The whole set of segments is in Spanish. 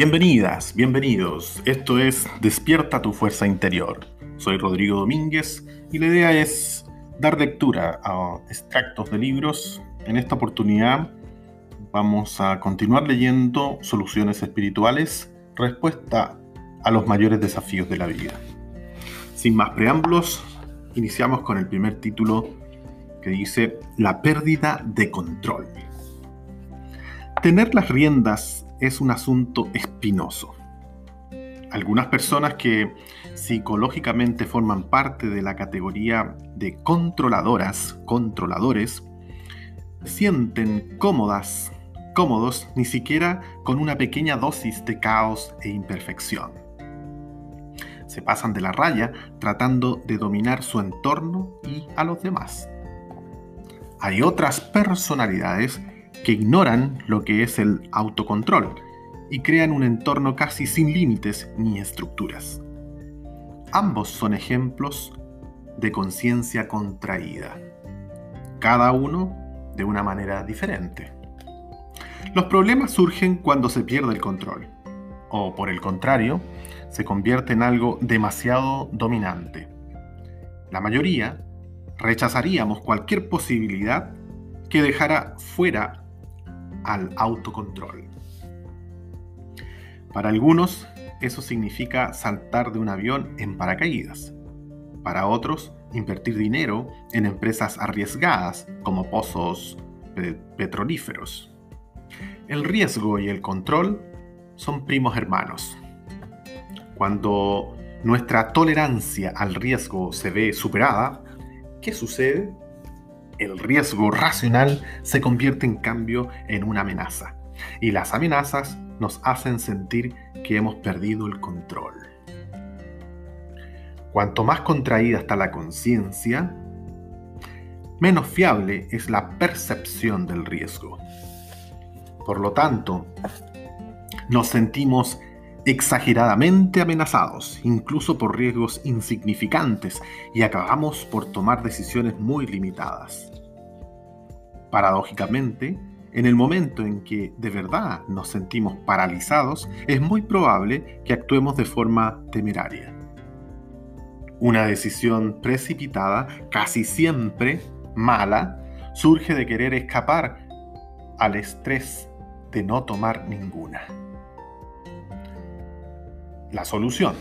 Bienvenidas, bienvenidos. Esto es Despierta tu fuerza interior. Soy Rodrigo Domínguez y la idea es dar lectura a extractos de libros. En esta oportunidad vamos a continuar leyendo Soluciones Espirituales, respuesta a los mayores desafíos de la vida. Sin más preámbulos, iniciamos con el primer título que dice La pérdida de control. Tener las riendas es un asunto espinoso. Algunas personas que psicológicamente forman parte de la categoría de controladoras, controladores, sienten cómodas, cómodos ni siquiera con una pequeña dosis de caos e imperfección. Se pasan de la raya tratando de dominar su entorno y a los demás. Hay otras personalidades que ignoran lo que es el autocontrol y crean un entorno casi sin límites ni estructuras. Ambos son ejemplos de conciencia contraída, cada uno de una manera diferente. Los problemas surgen cuando se pierde el control, o por el contrario, se convierte en algo demasiado dominante. La mayoría rechazaríamos cualquier posibilidad que dejara fuera al autocontrol. Para algunos, eso significa saltar de un avión en paracaídas. Para otros, invertir dinero en empresas arriesgadas como pozos petrolíferos. El riesgo y el control son primos hermanos. Cuando nuestra tolerancia al riesgo se ve superada, ¿qué sucede? El riesgo racional se convierte en cambio en una amenaza. Y las amenazas nos hacen sentir que hemos perdido el control. Cuanto más contraída está la conciencia, menos fiable es la percepción del riesgo. Por lo tanto, nos sentimos exageradamente amenazados, incluso por riesgos insignificantes, y acabamos por tomar decisiones muy limitadas. Paradójicamente, en el momento en que de verdad nos sentimos paralizados, es muy probable que actuemos de forma temeraria. Una decisión precipitada, casi siempre mala, surge de querer escapar al estrés de no tomar ninguna. La solución.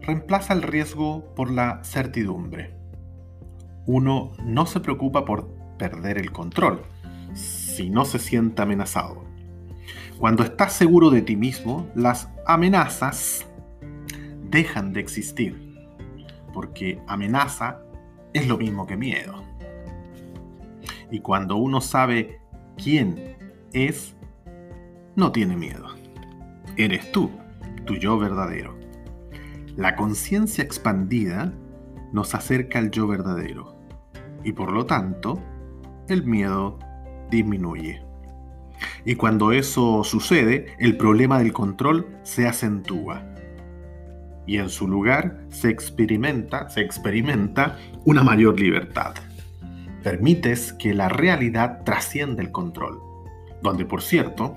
Reemplaza el riesgo por la certidumbre. Uno no se preocupa por perder el control si no se siente amenazado. Cuando estás seguro de ti mismo, las amenazas dejan de existir, porque amenaza es lo mismo que miedo. Y cuando uno sabe quién es, no tiene miedo. Eres tú tu yo verdadero. La conciencia expandida nos acerca al yo verdadero y por lo tanto el miedo disminuye. Y cuando eso sucede, el problema del control se acentúa. Y en su lugar se experimenta, se experimenta una mayor libertad. Permites que la realidad trascienda el control, donde por cierto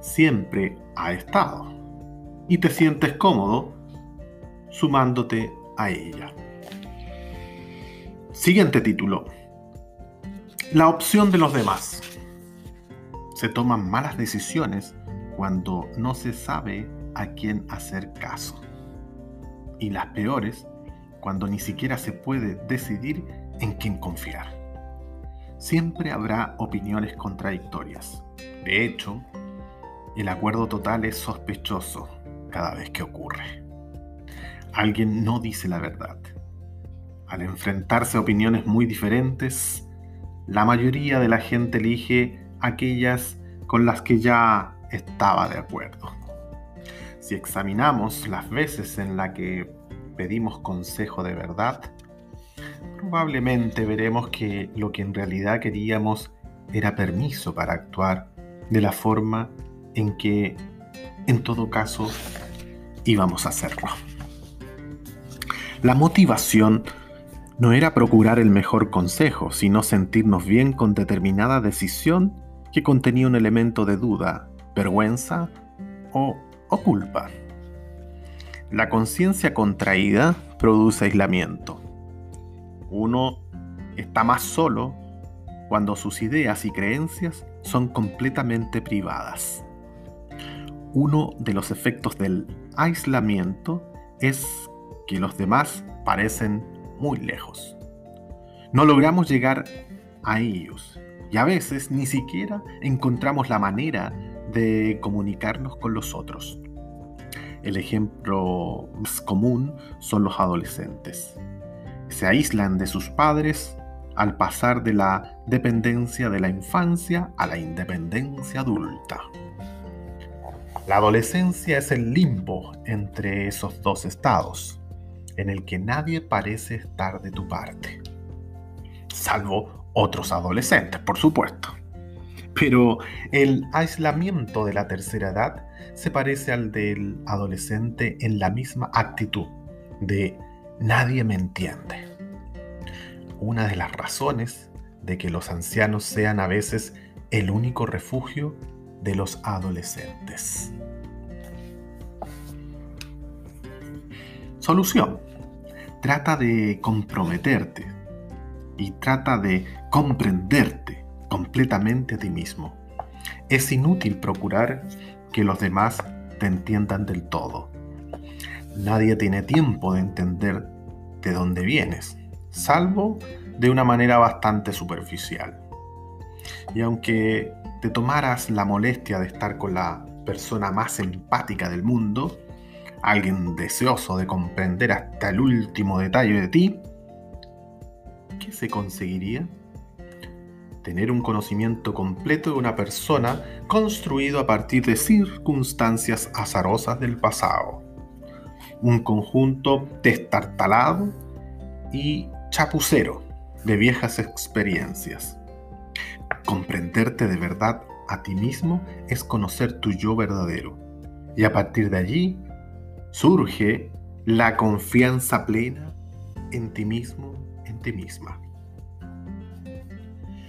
siempre ha estado y te sientes cómodo sumándote a ella. Siguiente título. La opción de los demás. Se toman malas decisiones cuando no se sabe a quién hacer caso. Y las peores cuando ni siquiera se puede decidir en quién confiar. Siempre habrá opiniones contradictorias. De hecho, el acuerdo total es sospechoso cada vez que ocurre. Alguien no dice la verdad. Al enfrentarse a opiniones muy diferentes, la mayoría de la gente elige aquellas con las que ya estaba de acuerdo. Si examinamos las veces en las que pedimos consejo de verdad, probablemente veremos que lo que en realidad queríamos era permiso para actuar de la forma en que en todo caso, íbamos a hacerlo. La motivación no era procurar el mejor consejo, sino sentirnos bien con determinada decisión que contenía un elemento de duda, vergüenza o, culpa. La conciencia contraída produce aislamiento. Uno está más solo cuando sus ideas y creencias son completamente privadas. Uno de los efectos del aislamiento es que los demás parecen muy lejos. No logramos llegar a ellos y a veces ni siquiera encontramos la manera de comunicarnos con los otros. El ejemplo más común son los adolescentes. Se aíslan de sus padres al pasar de la dependencia de la infancia a la independencia adulta. La adolescencia es el limbo entre esos dos estados, en el que nadie parece estar de tu parte. Salvo otros adolescentes, por supuesto. Pero el aislamiento de la tercera edad se parece al del adolescente en la misma actitud de nadie me entiende. Una de las razones de que los ancianos sean a veces el único refugio de los adolescentes. Solución. Trata de comprometerte y trata de comprenderte completamente a ti mismo. Es inútil procurar que los demás te entiendan del todo. Nadie tiene tiempo de entender de dónde vienes, salvo de una manera bastante superficial. Y aunque te tomaras la molestia de estar con la persona más empática del mundo, alguien deseoso de comprender hasta el último detalle de ti, ¿qué se conseguiría? Tener un conocimiento completo de una persona construido a partir de circunstancias azarosas del pasado. Un conjunto destartalado y chapucero de viejas experiencias. Comprenderte de verdad a ti mismo es conocer tu yo verdadero. Y a partir de allí surge la confianza plena en ti mismo ti misma.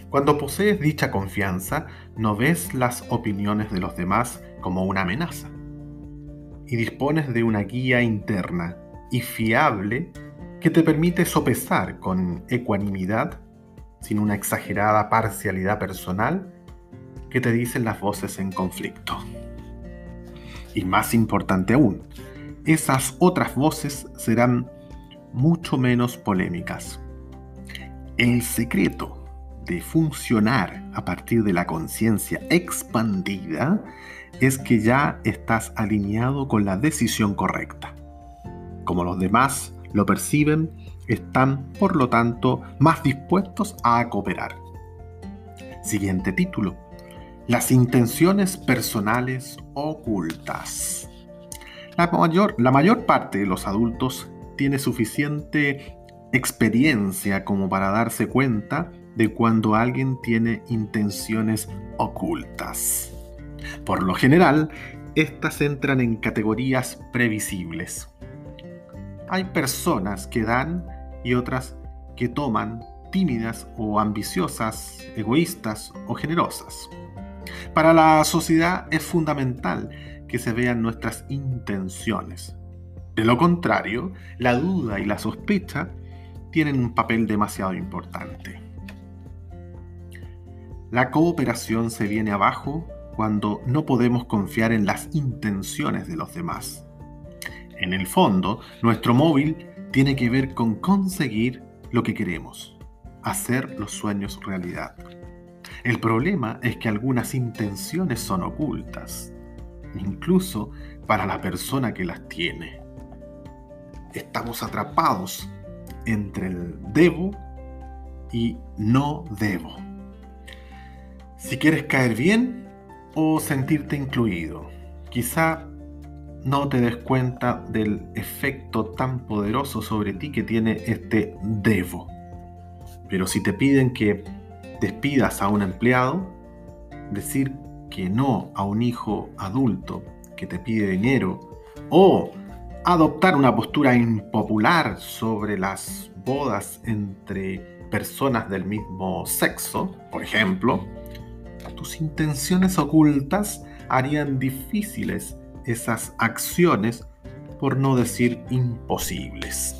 Cuando posees dicha confianza, no ves las opiniones de los demás como una amenaza y dispones de una guía interna y fiable que te permite sopesar con ecuanimidad, sin una exagerada parcialidad personal, que te dicen las voces en conflicto. Y más importante aún, esas otras voces serán mucho menos polémicas, el secreto de funcionar a partir de la conciencia expandida es que ya estás alineado con la decisión correcta. Como los demás lo perciben, están por lo tanto más dispuestos a cooperar. Siguiente título. Las intenciones personales ocultas. La mayor, parte de los adultos tiene suficiente experiencia como para darse cuenta de cuando alguien tiene intenciones ocultas. Por lo general, estas entran en categorías previsibles. Hay personas que dan y otras que toman tímidas o ambiciosas, egoístas o generosas. Para la sociedad es fundamental que se vean nuestras intenciones. De lo contrario, la duda y la sospecha tienen un papel demasiado importante. La cooperación se viene abajo cuando no podemos confiar en las intenciones de los demás. En el fondo, nuestro móvil tiene que ver con conseguir lo que queremos, hacer los sueños realidad. El problema es que algunas intenciones son ocultas, incluso para la persona que las tiene. Estamos atrapados entre el debo y no debo. Si quieres caer bien o sentirte incluido, quizá no te des cuenta del efecto tan poderoso sobre ti que tiene este debo. Pero si te piden que despidas a un empleado, decir que no a un hijo adulto que te pide dinero o adoptar una postura impopular sobre las bodas entre personas del mismo sexo, por ejemplo, tus intenciones ocultas harían difíciles esas acciones, por no decir imposibles.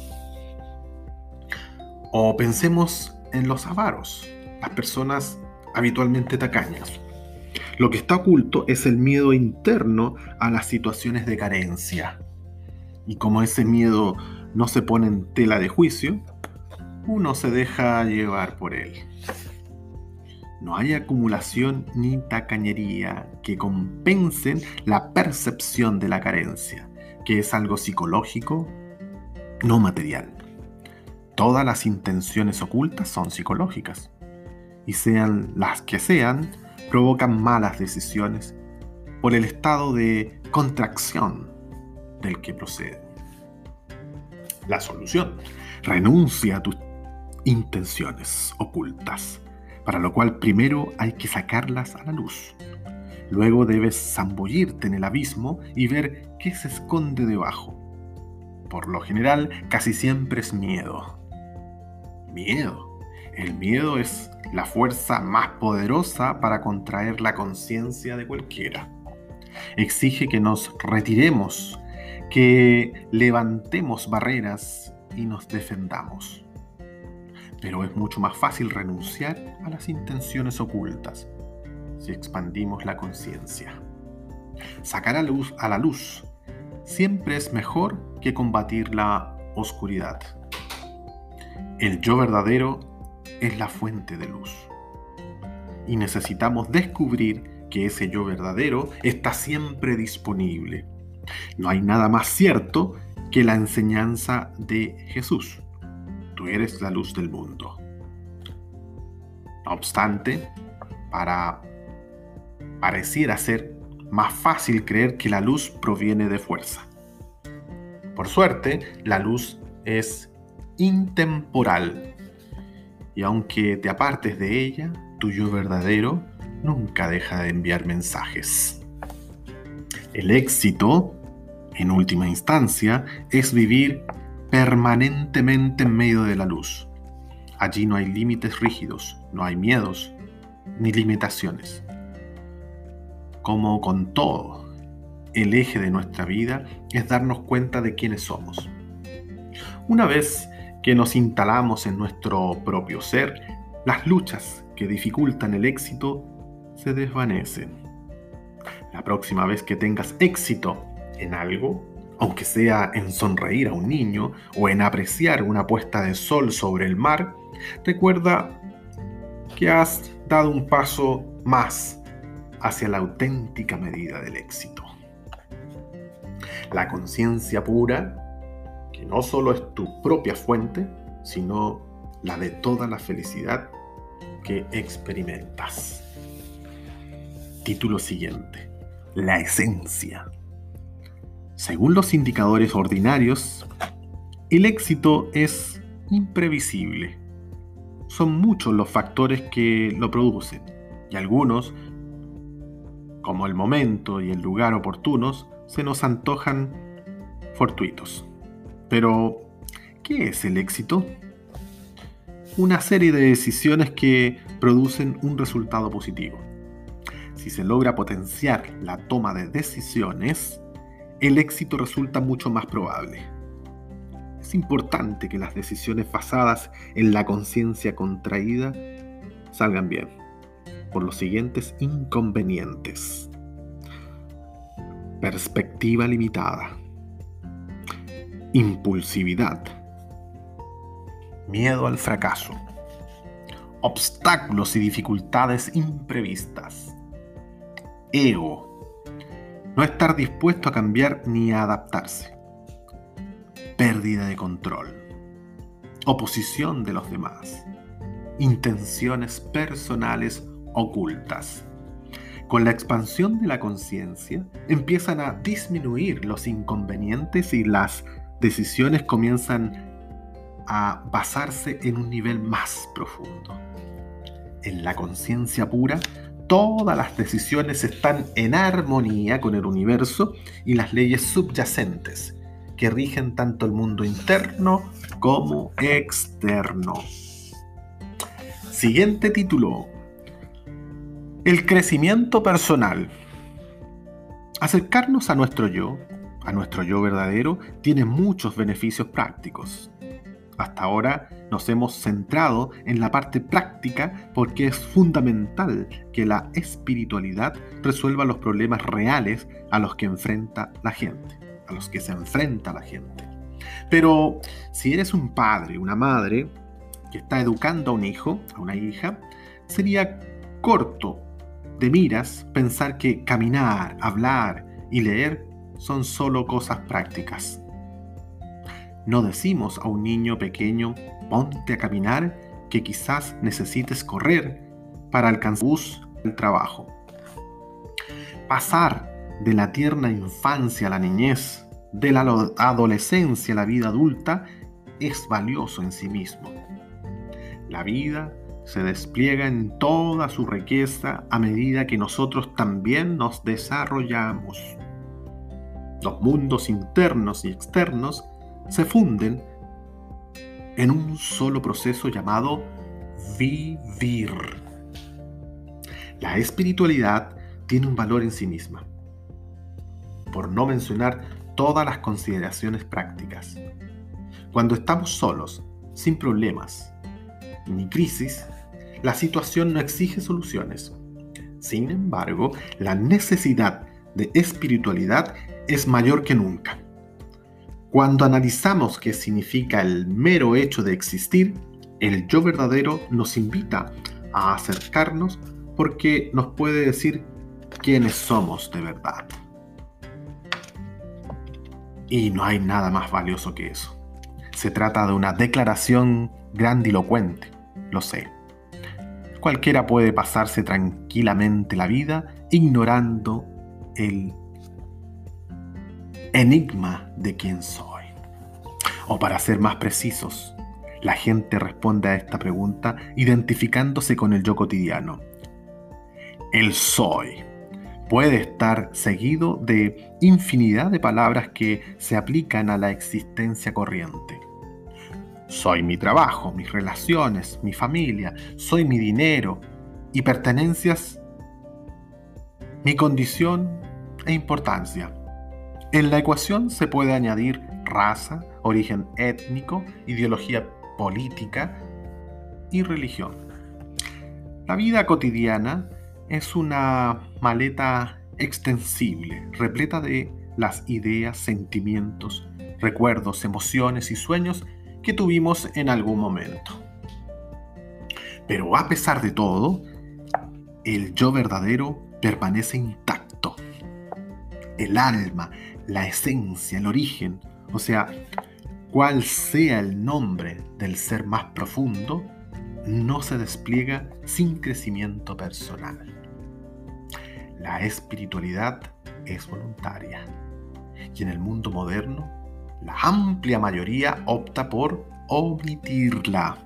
O pensemos en los avaros, las personas habitualmente tacañas. Lo que está oculto es el miedo interno a las situaciones de carencia. Y como ese miedo no se pone en tela de juicio, uno se deja llevar por él. No hay acumulación ni tacañería que compensen la percepción de la carencia, que es algo psicológico, no material. Todas las intenciones ocultas son psicológicas, y sean las que sean, provocan malas decisiones por el estado de contracción del que procede. La solución, renuncia a tus intenciones ocultas para lo cual primero hay que sacarlas a la luz. Luego debes zambullirte en el abismo y ver qué se esconde debajo. Por lo general, casi siempre es miedo. Miedo. El miedo es la fuerza más poderosa para contraer la conciencia de cualquiera. Exige que nos retiremos, que levantemos barreras y nos defendamos pero es mucho más fácil renunciar a las intenciones ocultas si expandimos la conciencia. Sacar a, luz, a la luz siempre es mejor que combatir la oscuridad. El yo verdadero es la fuente de luz. Y necesitamos descubrir que ese yo verdadero está siempre disponible. No hay nada más cierto que la enseñanza de Jesús eres la luz del mundo. No obstante, para pareciera ser más fácil creer que la luz proviene de fuerza. Por suerte, la luz es intemporal y aunque te apartes de ella, tu yo verdadero nunca deja de enviar mensajes. El éxito, en última instancia, es vivir permanentemente en medio de la luz. Allí no hay límites rígidos, no hay miedos ni limitaciones. Como con todo, el eje de nuestra vida es darnos cuenta de quiénes somos. Una vez que nos instalamos en nuestro propio ser, las luchas que dificultan el éxito se desvanecen. La próxima vez que tengas éxito en algo, aunque sea en sonreír a un niño o en apreciar una puesta de sol sobre el mar, recuerda que has dado un paso más hacia la auténtica medida del éxito. La conciencia pura, que no solo es tu propia fuente, sino la de toda la felicidad que experimentas. Título siguiente. La esencia. Según los indicadores ordinarios, el éxito es imprevisible. Son muchos los factores que lo producen y algunos, como el momento y el lugar oportunos, se nos antojan fortuitos. Pero, ¿qué es el éxito? Una serie de decisiones que producen un resultado positivo. Si se logra potenciar la toma de decisiones, el éxito resulta mucho más probable. Es importante que las decisiones basadas en la conciencia contraída salgan bien, por los siguientes inconvenientes. Perspectiva limitada. Impulsividad. Miedo al fracaso. Obstáculos y dificultades imprevistas. Ego no estar dispuesto a cambiar ni a adaptarse. Pérdida de control. Oposición de los demás. Intenciones personales ocultas. Con la expansión de la conciencia empiezan a disminuir los inconvenientes y las decisiones comienzan a basarse en un nivel más profundo. En la conciencia pura todas las decisiones están en armonía con el universo y las leyes subyacentes que rigen tanto el mundo interno como externo. Siguiente título. El crecimiento personal. Acercarnos a nuestro yo, a nuestro yo verdadero, tiene muchos beneficios prácticos. Hasta ahora nos hemos centrado en la parte práctica porque es fundamental que la espiritualidad resuelva los problemas reales a los que enfrenta la gente, a los que se enfrenta la gente. Pero si eres un padre, una madre, que está educando a un hijo, a una hija, sería corto de miras pensar que caminar, hablar y leer son solo cosas prácticas. No decimos a un niño pequeño, ponte a caminar, que quizás necesites correr para alcanzar el trabajo. Pasar de la tierna infancia a la niñez, de la adolescencia a la vida adulta, es valioso en sí mismo. La vida se despliega en toda su riqueza a medida que nosotros también nos desarrollamos. Los mundos internos y externos se funden en un solo proceso llamado vivir. La espiritualidad tiene un valor en sí misma, por no mencionar todas las consideraciones prácticas. Cuando estamos solos, sin problemas ni crisis, la situación no exige soluciones. Sin embargo, la necesidad de espiritualidad es mayor que nunca. Cuando analizamos qué significa el mero hecho de existir, el yo verdadero nos invita a acercarnos porque nos puede decir quiénes somos de verdad. Y no hay nada más valioso que eso. Se trata de una declaración grandilocuente, lo sé. Cualquiera puede pasarse tranquilamente la vida ignorando el enigma de quién soy. O para ser más precisos, la gente responde a esta pregunta identificándose con el yo cotidiano. El soy puede estar seguido de infinidad de palabras que se aplican a la existencia corriente. Soy mi trabajo, mis relaciones, mi familia, soy mi dinero y pertenencias, mi condición e importancia. En la ecuación se puede añadir raza, origen étnico, ideología política y religión. La vida cotidiana es una maleta extensible, repleta de las ideas, sentimientos, recuerdos, emociones y sueños que tuvimos en algún momento. Pero a pesar de todo, el yo verdadero permanece intacto. El alma, la esencia, el origen, o sea, cual sea el nombre del ser más profundo, no se despliega sin crecimiento personal. La espiritualidad es voluntaria y en el mundo moderno la amplia mayoría opta por omitirla.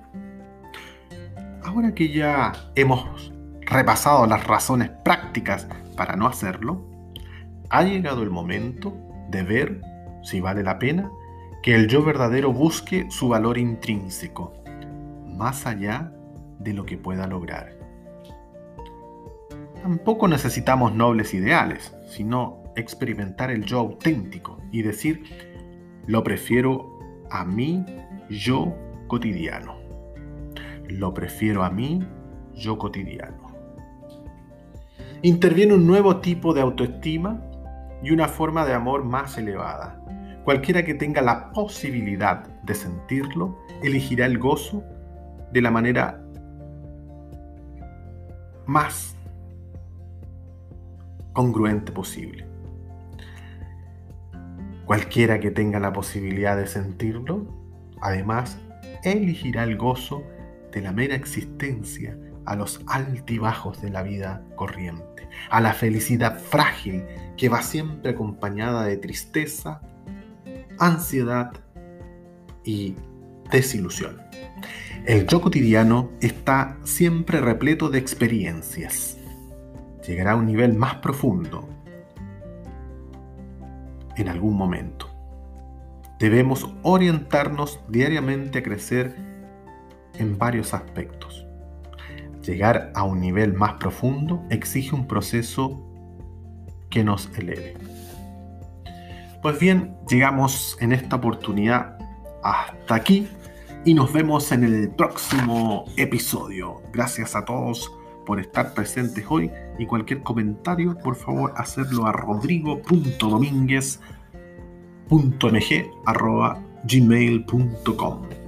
Ahora que ya hemos repasado las razones prácticas para no hacerlo, ha llegado el momento de ver si vale la pena que el yo verdadero busque su valor intrínseco, más allá de lo que pueda lograr. Tampoco necesitamos nobles ideales, sino experimentar el yo auténtico y decir, lo prefiero a mí, yo cotidiano. Lo prefiero a mí, yo cotidiano. Interviene un nuevo tipo de autoestima y una forma de amor más elevada. Cualquiera que tenga la posibilidad de sentirlo, elegirá el gozo de la manera más congruente posible. Cualquiera que tenga la posibilidad de sentirlo, además, elegirá el gozo de la mera existencia a los altibajos de la vida corriente, a la felicidad frágil que va siempre acompañada de tristeza, ansiedad y desilusión. El yo cotidiano está siempre repleto de experiencias. Llegará a un nivel más profundo en algún momento. Debemos orientarnos diariamente a crecer en varios aspectos. Llegar a un nivel más profundo exige un proceso que nos eleve. Pues bien, llegamos en esta oportunidad hasta aquí y nos vemos en el próximo episodio. Gracias a todos por estar presentes hoy y cualquier comentario, por favor, hacerlo a rodrigo.domínguez.ng.gmail.com